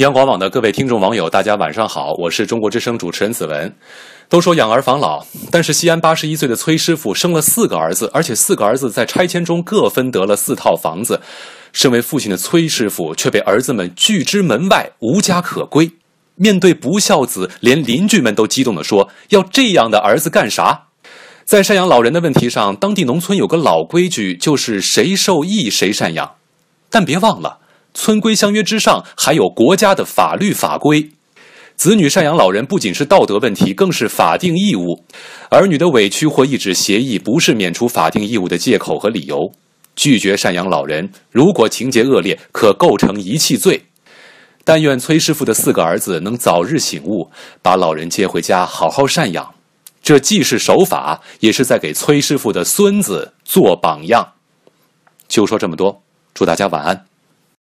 央广网的各位听众网友，大家晚上好，我是中国之声主持人子文。都说养儿防老，但是西安八十一岁的崔师傅生了四个儿子，而且四个儿子在拆迁中各分得了四套房子。身为父亲的崔师傅却被儿子们拒之门外，无家可归。面对不孝子，连邻居们都激动地说：“要这样的儿子干啥？”在赡养老人的问题上，当地农村有个老规矩，就是谁受益谁赡养。但别忘了。村规乡约之上，还有国家的法律法规。子女赡养老人不仅是道德问题，更是法定义务。儿女的委屈或意志协议，不是免除法定义务的借口和理由。拒绝赡养老人，如果情节恶劣，可构成遗弃罪。但愿崔师傅的四个儿子能早日醒悟，把老人接回家，好好赡养。这既是守法，也是在给崔师傅的孙子做榜样。就说这么多，祝大家晚安。